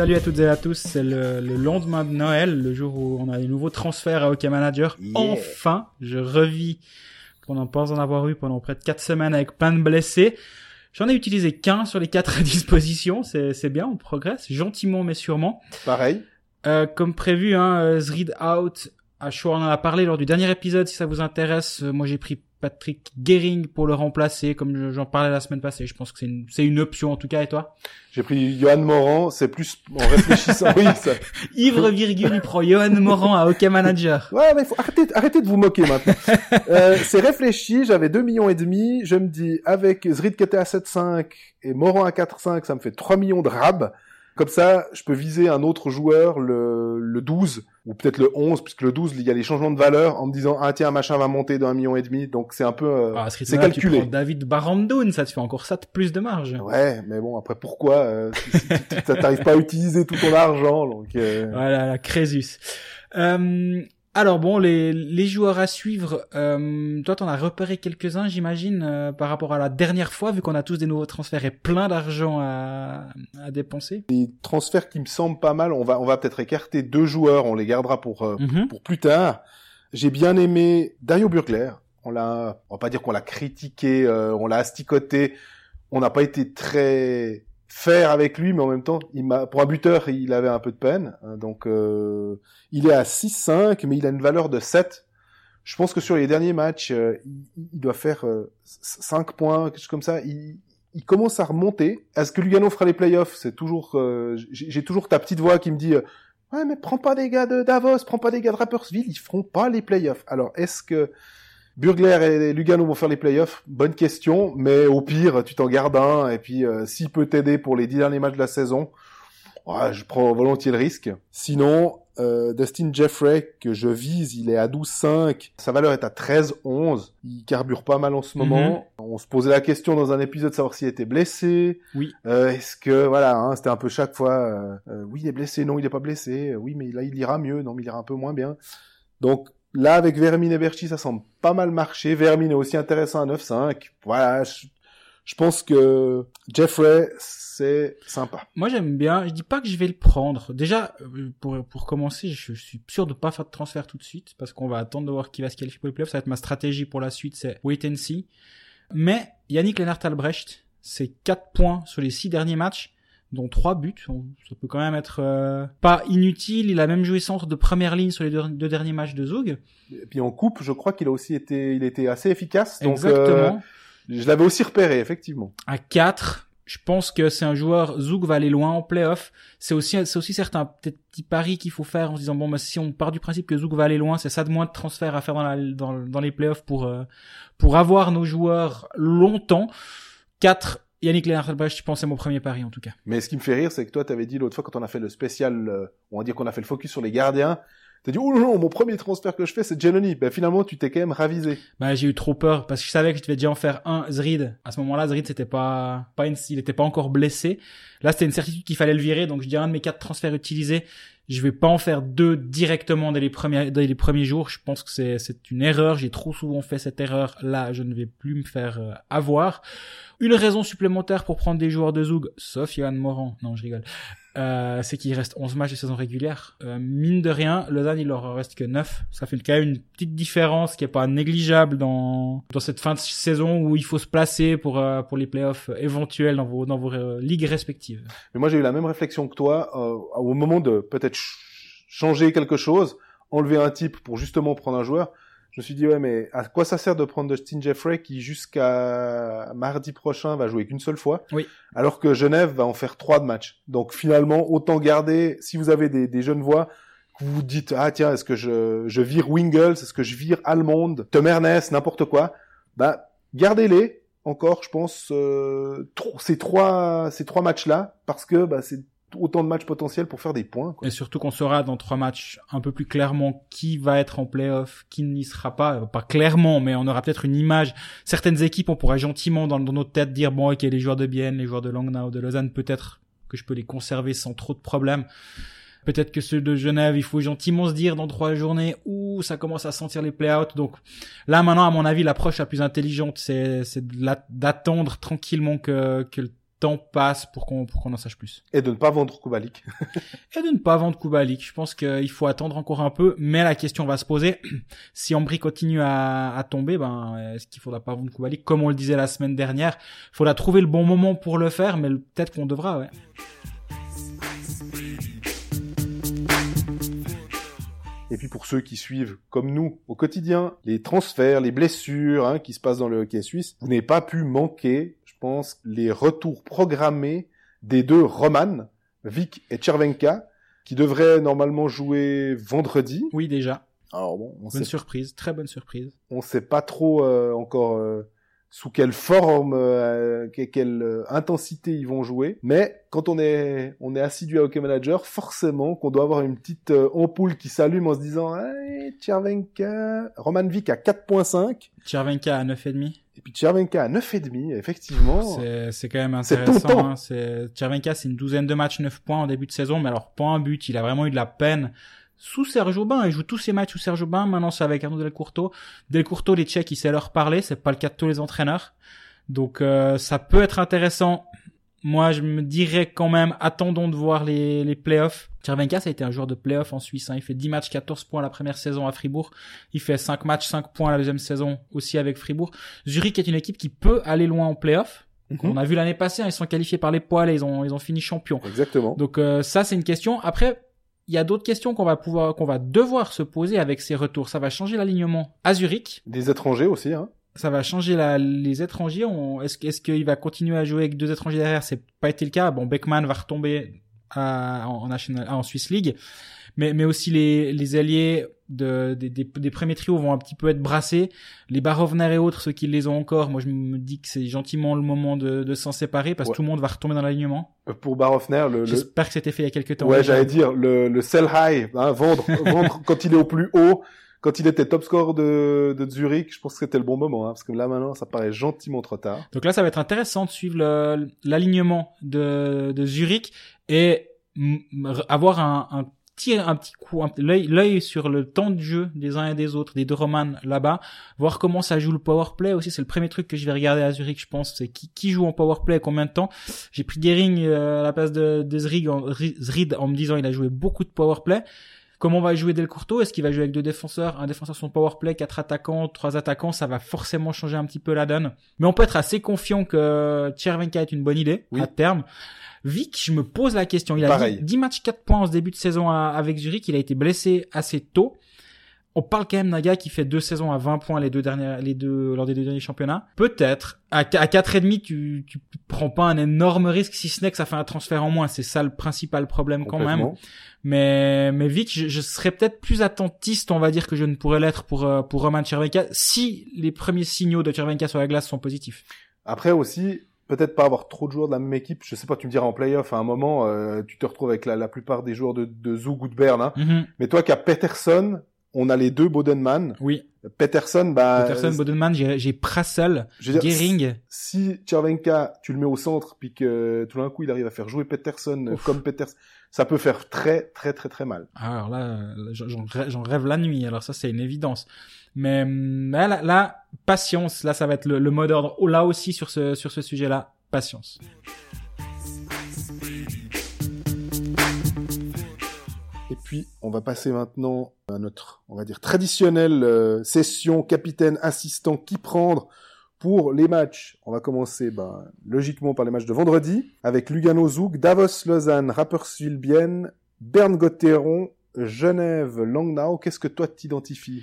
Salut à toutes et à tous, c'est le, le lendemain de Noël, le jour où on a les nouveaux transferts à Hockey Manager. Yeah. Enfin, je revis qu'on pense en avoir eu pendant près de quatre semaines avec plein de blessés. J'en ai utilisé qu'un sur les quatre à disposition, c'est bien, on progresse, gentiment mais sûrement. Pareil. Euh, comme prévu, hein, euh, out, on en a parlé lors du dernier épisode, si ça vous intéresse. Euh, moi, j'ai pris Patrick Gehring pour le remplacer, comme je- j'en parlais la semaine passée. Je pense que c'est une, c'est une option en tout cas, et toi? J'ai pris Johan Morand, c'est plus en réfléchissant. oui, ça. Ivre virgule, il prend Johan Moran à Hockey Manager. Ouais, mais faut arrêter, arrêtez de vous moquer maintenant. euh, c'est réfléchi, j'avais 2 millions et demi, je me dis, avec Zrid qui était à 7,5 et Morand à 4,5, ça me fait 3 millions de rab. Comme ça, je peux viser un autre joueur, le, le 12, ou peut-être le 11, puisque le 12, il y a les changements de valeur, en me disant, ah tiens, machin va monter d'un million et demi, donc c'est un peu, euh, Ah, ce c'est tu calculé. prends David Barandoun, ça te fait encore ça de plus de marge. Ouais, mais bon, après, pourquoi, euh, tu- t'arrives pas à utiliser tout ton argent, donc, euh, Voilà, la Crésus. Euh, alors bon, les, les joueurs à suivre, euh, toi t'en as repéré quelques-uns, j'imagine, euh, par rapport à la dernière fois, vu qu'on a tous des nouveaux transferts et plein d'argent à, à dépenser. les transferts qui me semblent pas mal, on va, on va peut-être écarter deux joueurs, on les gardera pour, euh, Mhm. pour plus tard. J'ai bien aimé Dario Burgler. On l'a, on va pas dire qu'on l'a critiqué, euh, on l'a asticoté. On n'a pas été très faire avec lui, mais en même temps, il m'a, pour un buteur, il avait un peu de peine. hein, Donc, euh, il est à 6-5, mais il a une valeur de 7. Je pense que sur les derniers matchs, euh, il, doit faire euh, 5 points, quelque chose comme ça. Il, commence à remonter. Est-ce que Lugano fera les playoffs? C'est toujours, euh, j'ai toujours ta petite voix qui me dit, euh, ouais, mais prends pas des gars de Davos, prends pas des gars de Rappersville, ils feront pas les playoffs. Alors, est-ce que Burgler et Lugano vont faire les playoffs Bonne question, mais au pire, tu t'en gardes un, et puis euh, s'il peut t'aider pour les dix derniers matchs de la saison, ouais, je prends volontiers le risque. Sinon, euh, Dustin Jeffrey, que je vise, il est à 12,5. Sa valeur est à 13,11. Il carbure pas mal en ce moment. On se posait la question dans un épisode de savoir s'il était blessé. Oui. Euh, Est-ce que, voilà, hein, c'était un peu chaque fois, euh, euh, oui, il est blessé, non, il est pas blessé. Euh, Oui, mais là, il ira mieux, non, mais il ira un peu moins bien. Donc, là, avec Vermin et Berchi, ça semble pas mal marcher. Vermin est aussi intéressant à 9,5. Voilà, je, pense que Jeffrey, c'est sympa. Moi j'aime bien, je dis pas que je vais le prendre. Déjà, euh, pour, pour commencer, je, je suis sûr de pas faire de transfert tout de suite, parce qu'on va attendre de voir qui va se qualifier pour les playoffs. Ça va être ma stratégie pour la suite, c'est wait and see. Mais Yannick Lennart-Albrecht, c'est 4 points sur les 6 derniers matchs, dont 3 buts. On- Ça peut quand même être euh, pas inutile. Il a même joué centre de première ligne sur les deux, deux derniers matchs de Zug. Et puis en coupe, je crois qu'il a aussi été, il était assez efficace. Donc, Exactement. euh, je l'avais aussi repéré, effectivement. à 4. Je pense que c'est un joueur, Zouk va aller loin en playoff. C'est aussi, c'est aussi certains peut-être petits paris qu'il faut faire en se disant bon, bah, si on part du principe que Zouk va aller loin, c'est ça de moins de transferts à faire dans, la, dans, dans les playoffs pour, euh, pour avoir nos joueurs longtemps. 4. Yannick Lennart-Albrecht, je pense c'est mon premier pari en tout cas. Mais ce qui me fait rire, c'est que toi, t'avais dit l'autre fois quand on a fait le spécial, euh, on va dire qu'on a fait le focus sur les gardiens, t'as dit, oh non, non, mon premier transfert que je fais, c'est Giannoni. Ben, finalement, tu t'es quand même ravisé. Bah, j'ai eu trop peur parce que je savais que je devais déjà en faire un Zrid. À ce moment-là, Zrid c'était pas, pas une, il était pas encore blessé. Là, c'était une certitude qu'il fallait le virer. Donc, je dirais un de mes quatre transferts utilisés. Je vais pas en faire deux directement dès les premiers, jours. Je pense que c'est, une erreur. J'ai trop souvent fait cette erreur. Là, je ne vais plus me faire euh, avoir. Une raison supplémentaire pour prendre des joueurs de Zoug, sauf Johan Moran. Non, je rigole. Euh, c'est qu'il reste 11 matchs de saison régulière. Euh, mine de rien, Lausanne, il leur reste que 9. Ça fait quand même une petite différence qui est pas négligeable dans, dans cette fin de saison où il faut se placer pour, euh, pour les playoffs éventuels dans vos, dans vos euh, ligues respectives. Mais moi, j'ai eu la même réflexion que toi, au moment de peut-être ch- changer quelque chose, enlever un type pour justement prendre un joueur. Je me suis dit, ouais, mais à quoi ça sert de prendre Dustin Jeffrey qui, jusqu'à mardi prochain, va jouer qu'une seule fois? Oui. Alors que Genève va en faire trois de matchs. Donc, finalement, autant garder, si vous avez des, des jeunes voix, que vous dites, ah, tiens, est-ce que je, je vire Wingles? Est-ce que je vire Almond? Tom Ernest? N'importe quoi? Bah, gardez-les encore, je pense, euh, ces trois, ces trois matchs-là, parce que, bah, c'est autant de matchs potentiels pour faire des points, quoi. Et surtout qu'on saura dans trois matchs un peu plus clairement qui va être en playoff, qui n'y sera pas. Euh, Pas clairement, mais on aura peut-être une image. Certaines équipes, on pourra gentiment dans, dans notre tête dire, bon, ok, les joueurs de Bienne, les joueurs de Langnau, de Lausanne, peut-être que je peux les conserver sans trop de problèmes. Peut-être que ceux de Genève, il faut gentiment se dire dans trois journées où ça commence à sentir les play-outs. Donc là maintenant, à mon avis, l'approche la plus intelligente, c'est d'attendre tranquillement que, que le temps passe pour qu'on pour qu'on en sache plus. Et de ne pas vendre Kubalik. Et de ne pas vendre Kubalik. Je pense qu'il faut attendre encore un peu, mais la question va se poser. si Ambry continue à, à tomber, ben est-ce qu'il faudra pas vendre Kubalik? Comme on le disait la semaine dernière Il faudra trouver le bon moment pour le faire, mais peut-être qu'on devra, ouais. Et puis pour ceux qui suivent, comme nous, au quotidien, les transferts, les blessures hein, qui se passent dans le hockey suisse, vous n'avez pas pu manquer, pense, les retours programmés des deux Roman, Vic et Chervenka, qui devraient normalement jouer vendredi. Oui, déjà. Alors bon, on bonne sait, surprise, très bonne surprise. on sait pas trop euh, encore euh, sous quelle forme, euh, que- quelle euh, intensité ils vont jouer. Mais quand on est on est assidu à Hockey Manager, forcément qu'on doit avoir une petite euh, ampoule qui s'allume en se disant hey, Chervenka, Roman Vic à 4.5 Chervenka à 9,5. Et puis Chervenka à 9,5 effectivement. C'est, c'est quand même. C'est intéressant. Hein. C'est, Chervenka, c'est une douzaine de matchs, 9 points en début de saison, mais alors pas un but. Il a vraiment eu de la peine sous Serge Aubin. Il joue tous ses matchs sous Serge Aubin. Maintenant, c'est avec Arnaud Delcourteau. Delcourteau, les Tchèques, il sait leur parler. C'est pas le cas de tous les entraîneurs. Donc, euh, ça peut être intéressant. Moi, je me dirais quand même, attendons de voir les, les playoffs. Chervenka, ça a été un joueur de playoffs en Suisse. Hein. Il fait 10 matchs, 14 points la première saison à Fribourg. Il fait 5 matchs, 5 points la deuxième saison aussi avec Fribourg. Zurich est une équipe qui peut aller loin en playoffs. Mhm. On a vu l'année passée, hein, ils sont qualifiés par les poils et ils ont, ils ont fini champions. Exactement. Donc euh, ça, c'est une question. Après, il y a d'autres questions qu'on va pouvoir, qu'on va devoir se poser avec ces retours. Ça va changer l'alignement à Zurich. Des étrangers aussi hein. Ça va changer la, les étrangers. Est-ce, est-ce qu'il va continuer à jouer avec deux étrangers derrière? C'est pas été le cas. Bon, Beckman va retomber à, en, en National, en Swiss League, mais, mais aussi les, les alliés de, des, des, des premiers trios vont un petit peu être brassés. Les Barovner et autres, ceux qui les ont encore, moi je me dis que c'est gentiment le moment de, de s'en séparer parce que tout le monde va retomber dans l'alignement. Euh, Pour Barofner, le, le... J'espère que c'était fait il y a quelques temps. ouais, j'allais dire le, le sell high, hein, vendre, vendre quand il est au plus haut. Quand il était top score de, de Zurich, je pense que c'était le bon moment, hein, parce que là maintenant, ça paraît gentiment trop tard. Donc là, ça va être intéressant de suivre l'alignement de, de Zurich et avoir un, un petit, un petit coup, l'œil, sur le temps de jeu des uns et des autres, des deux romans là-bas, voir comment ça joue le power play aussi. C'est le premier truc que je vais regarder à Zurich, je pense. C'est qui, qui joue en power play, combien de temps. J'ai pris Gering euh, à la place de, de Zrig Zrid en me disant il a joué beaucoup de power play. Comment va jouer Delcourteau Est-ce qu'il va jouer avec deux défenseurs, un défenseur son power play, quatre attaquants, trois attaquants Ça va forcément changer un petit peu la donne. Mais on peut être assez confiant que Tchervenka est une bonne idée Oui. à terme. Vic, je me pose la question. Il a Pareil. 10, 10 matchs, 4 points en ce début de saison à- avec Zurich. Il a été blessé assez tôt. On parle quand même d'un gars qui fait deux saisons à 20 points les deux dernières, les deux, lors des deux derniers championnats. Peut-être. À, à 4,5, tu, tu prends pas un énorme risque si ce n'est que ça fait un transfert en moins. C'est ça le principal problème quand même. Mais, mais Vic, je, je serais peut-être plus attentiste, on va dire, que je ne pourrais l'être pour, euh, pour Roman si les premiers signaux de Chervenka sur la glace sont positifs. Après aussi, peut-être pas avoir trop de joueurs de la même équipe. Je sais pas, tu me diras en playoff à un moment, euh, tu te retrouves avec la, la plupart des joueurs de, de Berne. Hein. Mhm. Mais toi qui as Peterson, on a les deux Bodenman. Oui. Peterson, bah, Peterson, Bodenman, j'ai Prassel, Gehring. si Chervenka, tu le mets au centre, puis que tout d'un coup il arrive à faire jouer Peterson Ouf. comme Peterson, ça peut faire très très très très mal. Alors là, j'en- j'en rê- j'en rêve la nuit. Alors ça, c'est une évidence. Mais hum, là, patience. Là, ça va être le, le mot d'ordre. Là aussi, sur ce, sur ce sujet-là, patience. Puis, on va passer maintenant à notre, on va dire, traditionnelle euh, session capitaine assistant qui prendre pour les matchs. On va commencer, ben, logiquement par les matchs de vendredi avec Lugano Zug, Davos Lausanne, Rapperswil Bienne, Berne Gotteron, Genève Langnau. Qu'est-ce que toi t'identifies?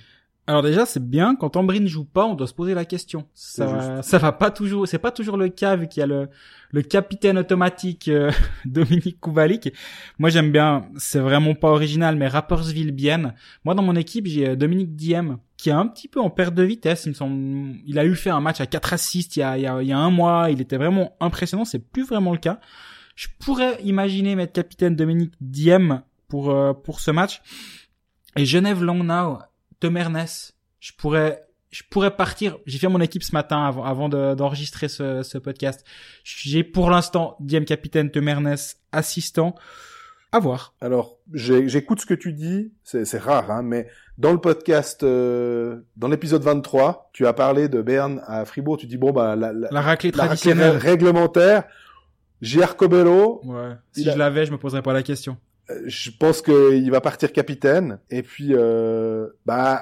Alors déjà, c'est bien quand Ambry ne joue pas, on doit se poser la question. Ça, ça va pas toujours, c'est pas toujours le cas vu qu'il y a le, le capitaine automatique euh, Dominique Kouvalik. Moi, j'aime bien, c'est vraiment pas original, mais Rapperswil Bienne. Moi, dans mon équipe, j'ai euh, Dominique Diem qui est un petit peu en perte de vitesse. Il me semble, il a eu fait un match à 4 assists il y a, il y a, il y a un mois. Il était vraiment impressionnant. C'est plus vraiment le cas. Je pourrais imaginer mettre capitaine Dominique Diem pour euh, pour ce match. Et Genève Langnau, Temernes, je pourrais je pourrais partir. J'ai fait mon équipe ce matin avant, avant de- d'enregistrer ce, ce podcast. J'ai pour l'instant Diem capitaine, Temernes assistant. À voir. Alors, j'écoute ce que tu dis, c'est rare, hein, mais dans le podcast, euh, dans l'épisode 23, tu as parlé de Berne à Fribourg, tu dis, bon, bah, la, la, La raclée la raclée réglementaire, J'ai Arcobello. Ouais. Si Il a- je l'avais, je me poserais pas la question. Je pense qu'il va partir capitaine. Et puis, euh, bah,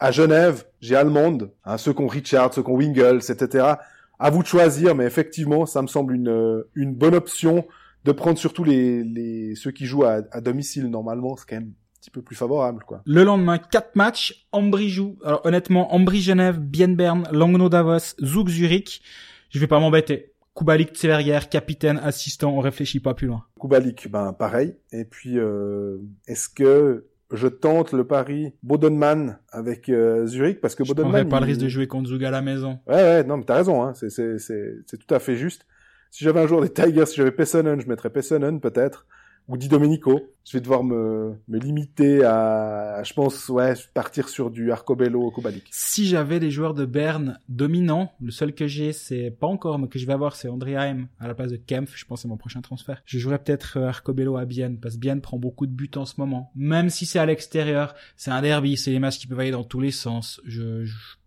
à, Genève, j'ai Allemande. Hein, ceux qui ont Richard, ceux qui ont Wingles, etc. À vous de choisir, mais effectivement, ça me semble une, une bonne option de prendre surtout les, les ceux qui jouent à, à domicile normalement. C'est quand même un petit peu plus favorable, quoi. Le lendemain, quatre matchs. Ambry joue. Alors honnêtement, Ambry Genève, Bienne Berne, Langnau Davos, Zug Zurich. Je vais pas m'embêter. Kubalik Tseverrier, capitaine, assistant, on réfléchit pas plus loin. Kubalik, ben pareil. Et puis, euh, est-ce que je tente le pari Bodenman avec euh, Zurich? Parce que Je Bodenman, prendrais pas le risque de jouer contre Zug à la maison. Ouais, ouais, non, mais t'as raison, hein. C'est, c'est, c'est, c'est tout à fait juste. Si j'avais un joueur des Tigers, si j'avais Pessonen, je mettrais Pessonen, peut-être. Ou Di Domenico. Je vais devoir me, me limiter à, je pense, ouais, partir sur du Arcobello Kubalik. Si j'avais des joueurs de Berne dominants, le seul que j'ai, c'est pas encore, mais que je vais avoir, c'est André Haim à la place de Kempf. Je pense c'est mon prochain transfert. Je jouerais peut-être euh, Arcobello à Bienne, parce que Bienne prend beaucoup de buts en ce moment. Même si c'est à l'extérieur, c'est un derby, c'est des matchs qui peuvent aller dans tous les sens. Je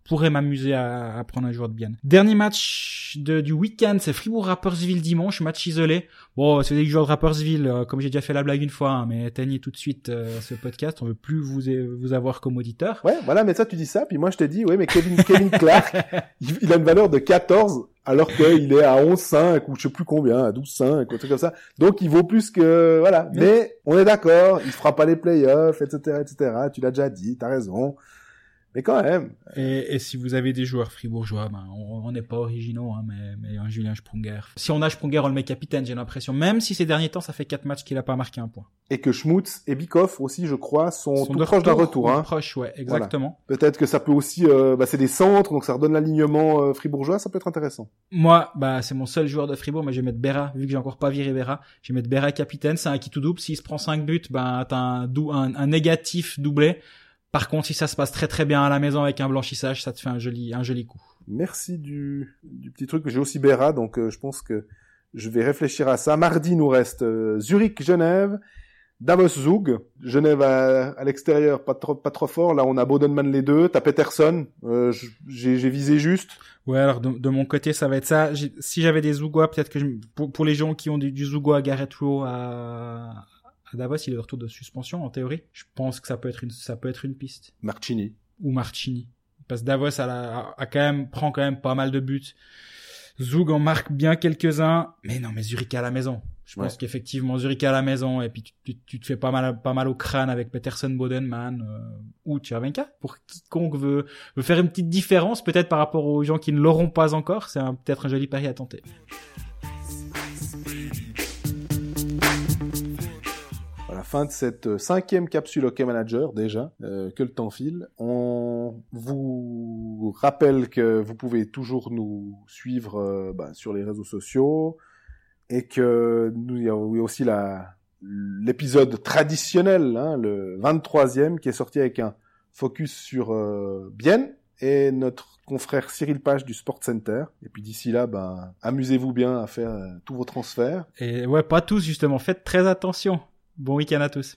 pourrais m'amuser à, à prendre un joueur de Bienne. Dernier match de, du week-end, c'est Fribourg-Rapperswil dimanche, match isolé. Bon, si vous avez des joueurs de Rapperswil, euh, comme j'ai déjà fait la blague une fois, hein, mais éteignez tout de suite euh, ce podcast. On veut plus vous, vous avoir comme auditeur. Ouais, voilà, mais ça, tu dis ça, puis moi, je t'ai dit, ouais, mais Kevin, Kevin Clark, il, a une valeur de 14, alors qu'il est à 11,5, ou je sais plus combien, à 12,5, ou un truc comme ça. Donc, il vaut plus que, voilà. Mais- Mais, on est d'accord, il fera pas les playoffs, etc., etc. Tu l'as déjà dit, t'as raison. Mais quand même, Et, et si vous avez des joueurs fribourgeois, ben, on n'est pas originaux, hein, mais, mais un Julien Sprunger. Si on a Sprunger, on le met capitaine, j'ai l'impression. Même si ces derniers temps, ça fait quatre matchs qu'il a pas marqué un point. et que Schmutz et Bikoff aussi, je crois, sont, tout de proches d'un retour. ou Hein. Proches, ouais, exactement. Peut-être que ça peut aussi, euh, bah, c'est des centres, donc ça redonne l'alignement euh, fribourgeois, ça peut être intéressant. Moi, bah, c'est mon seul joueur de Fribourg, mais je vais mettre Berra, vu que j'ai encore pas viré Berra. Je vais mettre Berra capitaine, c'est un qui tout double. S'il se prend 5 buts, ben, t'as un, un, un négatif doublé. Par contre, si ça se passe très très bien à la maison avec un blanchissage, ça te fait un joli, un joli coup. Merci du, du petit truc. J'ai aussi Berra, donc euh, je pense que je vais réfléchir à ça. Mardi, nous reste euh, Zurich, Genève, Davos, Zug. Genève à, à l'extérieur, pas trop, pas trop fort. Là, on a Bodenman les deux. T'as Peterson. Euh, j'ai j'ai visé juste. Ouais, alors de, de mon côté, ça va être ça. Si j'avais des Zougois, peut-être que je, pour, pour les gens qui ont du, du Zougois à Garrett Rowe à, à Davos, il est de retour de suspension en théorie. Je pense que ça peut être une, ça peut être une piste. Marchini. Ou Marchini. Parce que Davos a, la- a quand même, prend quand même pas mal de buts. Zoug en marque bien quelques-uns. Mais non, mais Zurich à la maison. Je pense qu'effectivement, Zurich à la maison, et puis tu, tu, tu te fais pas mal, pas mal au crâne avec Peterson, Bodenman, euh, ou Tchervenka. Pour quiconque veut, veut faire une petite différence, peut-être par rapport aux gens qui ne l'auront pas encore, c'est peut-être un joli pari à tenter. Fin de cette euh, cinquième capsule Hockey Manager déjà, euh, que le temps file. On vous rappelle que vous pouvez toujours nous suivre euh, bah, sur les réseaux sociaux et que nous il y a oui, aussi l'épisode traditionnel, hein, le 23e, qui est sorti avec un focus sur euh, Bienne et notre confrère Cyril Page du Sport Center. Et puis d'ici là, ben, amusez-vous bien à faire tous vos transferts. Et ouais, pas tous justement, faites très attention. Bon week-end à tous.